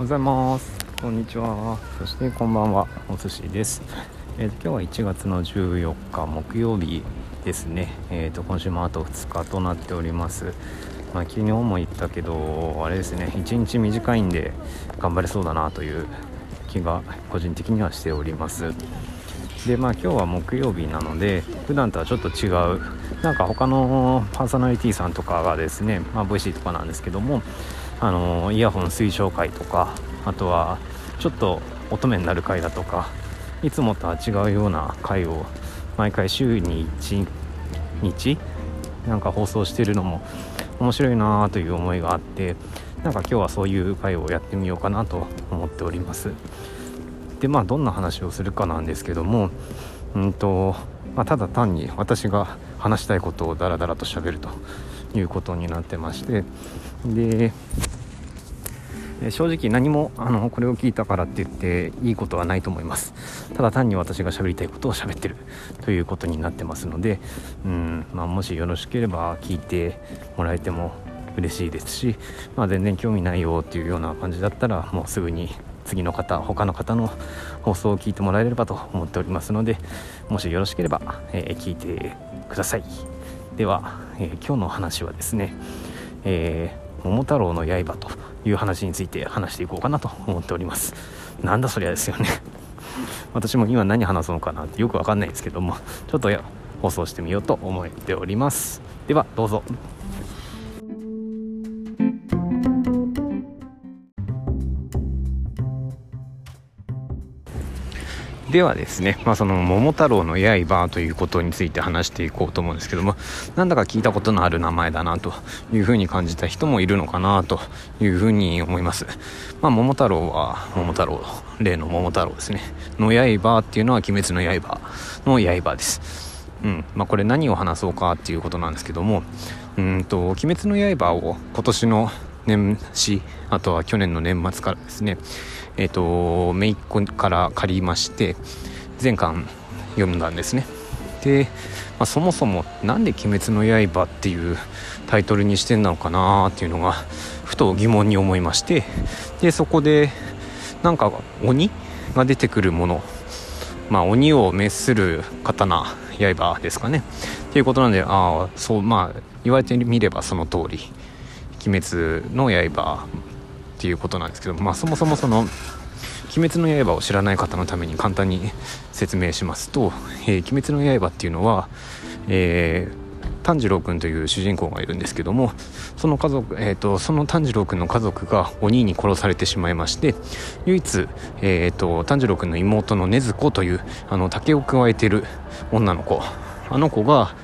ございます。こんにちは。そしてこんばんは。お寿司です。えーと、今日は1月の14日木曜日ですね。えーと、今週もあと2日となっております。まあ、昨日も言ったけどあれですね。1日短いんで頑張れそうだなという気が個人的にはしております。でまあ今日は木曜日なので普段とはちょっと違う。なんか他のパーソナリティさんとかがですねまあ VC とかなんですけどもあのイヤホン推奨会とかあとはちょっと乙女になる会だとかいつもとは違うような回を毎回週に1日なんか放送してるのも面白いなという思いがあってなんか今日はそういう回をやってみようかなと思っております。でまあどんな話をするかなんですけどもうんと、まあ、ただ単に私が話したいことをダラダラと喋るということになってましてで正直何もあのこれを聞いたからって言っていいことはないと思います。ただ単に私が喋りたいことを喋ってるということになってますのでうん、まあ、もしよろしければ聞いてもらえても嬉しいですし、まあ、全然興味ないよっていうような感じだったらもうすぐに次の方他の方の放送を聞いてもらえればと思っておりますのでもしよろしければ、えー、聞いてください。では、えー、今日の話はですね、えー、桃太郎の刃という話について話していこうかなと思っております。なんだそりゃですよね。私も今何話そうのかなってよくわかんないですけどもちょっと放送してみようと思っております。ではどうぞ。ではですね、まあ、その桃太郎の刃ということについて話していこうと思うんですけどもなんだか聞いたことのある名前だなというふうに感じた人もいるのかなというふうに思います、まあ、桃太郎は桃太郎例の桃太郎ですね。の刃っていうのは鬼滅の刃の刃です。うん。まあ、これ何を話そうかっていうことなんですけどもうんと「鬼滅の刃」を今年の年始あとは去年の年末からですね。えっ、ー、と姪っ子から借りまして全巻読んだんですね。で、まあ、そもそも何で「鬼滅の刃」っていうタイトルにしてんのかなっていうのがふと疑問に思いましてでそこでなんか鬼が出てくるものまあ鬼を滅する刀刃ですかね。っていうことなんでああそうまあ言われてみればその通り鬼滅の刃っていうことなんですけど、まあ、そもそもその「鬼滅の刃」を知らない方のために簡単に説明しますと「えー、鬼滅の刃」っていうのは、えー、炭治郎君という主人公がいるんですけどもその家族、えーと、その炭治郎君の家族が鬼に殺されてしまいまして唯一、えーと、炭治郎君の妹の禰豆子というあの竹を加えてる女の子。あの子が、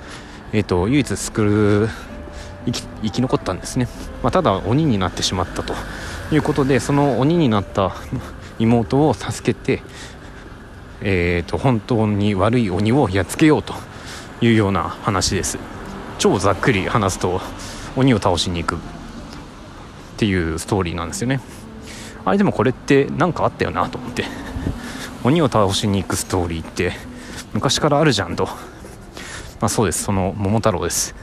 えーと唯一救う生き残ったんですね、まあ、ただ鬼になってしまったと。いうことでその鬼になった妹を助けて、えーと、本当に悪い鬼をやっつけようと。いうような話です。超ざっくり話すと鬼を倒しに行く。っていうストーリーなんですよね。あれでもこれって何かあったよなと思って。鬼を倒しに行くストーリーって昔からあるじゃんと。まあそうです。その桃太郎です。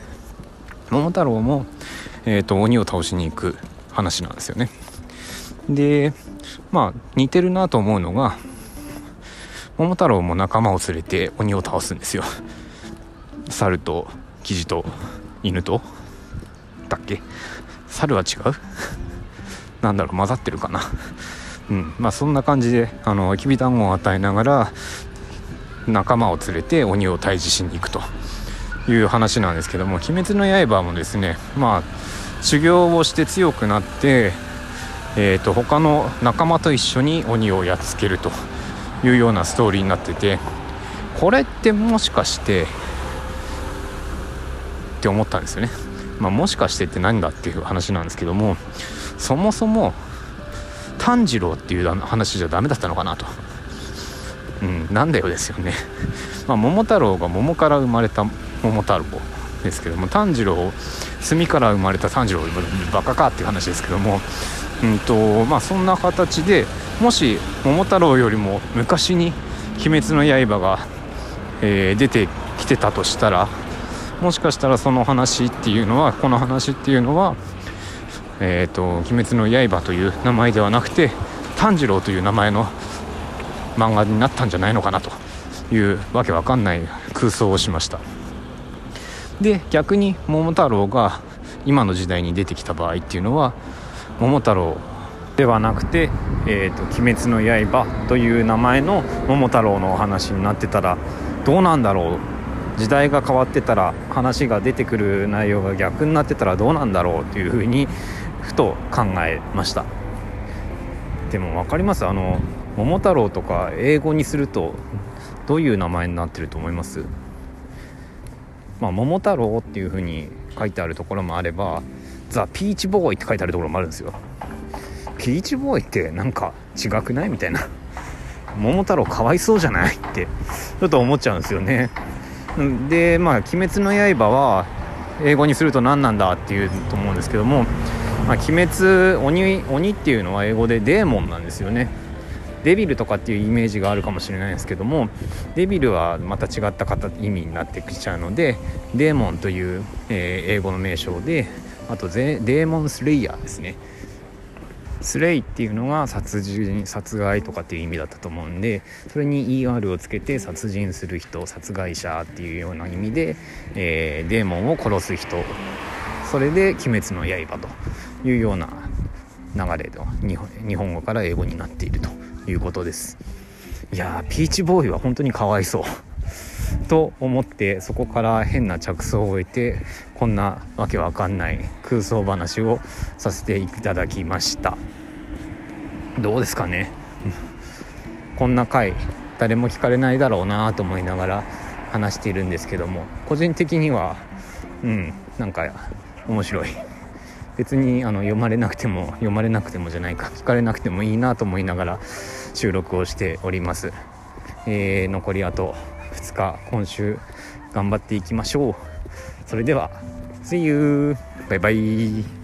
桃太郎も、えーと、鬼を倒しに行く話なんですよね。でまあ似てるなと思うのが桃太郎も仲間を連れて鬼を倒すんですよ。猿とキジと犬と。だっけ？猿は違う？なんだろう？混ざってるかな？うん。まあそんな感じであのきびだんごを与えながら仲間を連れて鬼を退治しに行くと。いう話なんですけども「鬼滅の刃」もですねまあ修行をして強くなって、えーと、他の仲間と一緒に鬼をやっつけるというようなストーリーになっててこれってもしかしてって思ったんですよね。まあ、もしかしてって何だっていう話なんですけどもそもそも炭治郎っていう話じゃダメだったのかなと。うん、なんだよですよね。まあ、桃太郎が桃から生まれた桃太郎ですけども炭治郎墨から生まれた炭治郎バカかっていう話ですけども、うんとまあ、そんな形でもし桃太郎よりも昔に「鬼滅の刃が」えー、出てきてたとしたらもしかしたらその話っていうのはこの話っていうのはえーと「鬼滅の刃」という名前ではなくて炭治郎という名前の漫画になったんじゃないのかなというわけわかんない空想をしました。で逆に桃太郎が今の時代に出てきた場合っていうのは桃太郎ではなくて「えーと、鬼滅の刃」という名前の桃太郎のお話になってたらどうなんだろう？時代が変わってたら話が出てくる内容が逆になってたらどうなんだろうというふうにふと考えました。でも分かります？あの桃太郎とか英語にするとどういう名前になってると思います？まあ、桃太郎っていう風に書いてあるところもあればザ・ピーチボーイって書いてあるところもあるんですよ。ピーチボーイってなんか違くないみたいな。桃太郎かわいそうじゃないってちょっと思っちゃうんですよね。でまあ「鬼滅の刃」は英語にすると何なんだっていうと思うんですけども、まあ、鬼滅鬼鬼っていうのは英語でデーモンなんですよね。デビルとかっていうイメージがあるかもしれないですけどもデビルはまた違った意味になってきちゃうのでデーモンという、えー、英語の名称であとデーモンスレイヤーですね。スレイっていうのが殺人殺害とかっていう意味だったと思うんでそれに ER をつけて殺人する人殺害者っていうような意味で、えー、デーモンを殺す人。それで「鬼滅の刃」というような流れで日本語から英語になっていると。いうことです。いやーピーチボーイは本当にかわいそう。と思ってそこから変な着想を置いてこんなわけわかんない空想話をさせていただきました。どうですかね？こんな回誰も聞かれないだろうなと思いながら話しているんですけども個人的にはうんなんか面白い。別にあの読まれなくても読まれなくてもじゃないか聞かれなくてもいいなと思いながら収録をしております、えー、残りあと2日今週頑張っていきましょう。それでは See you! バイバイ。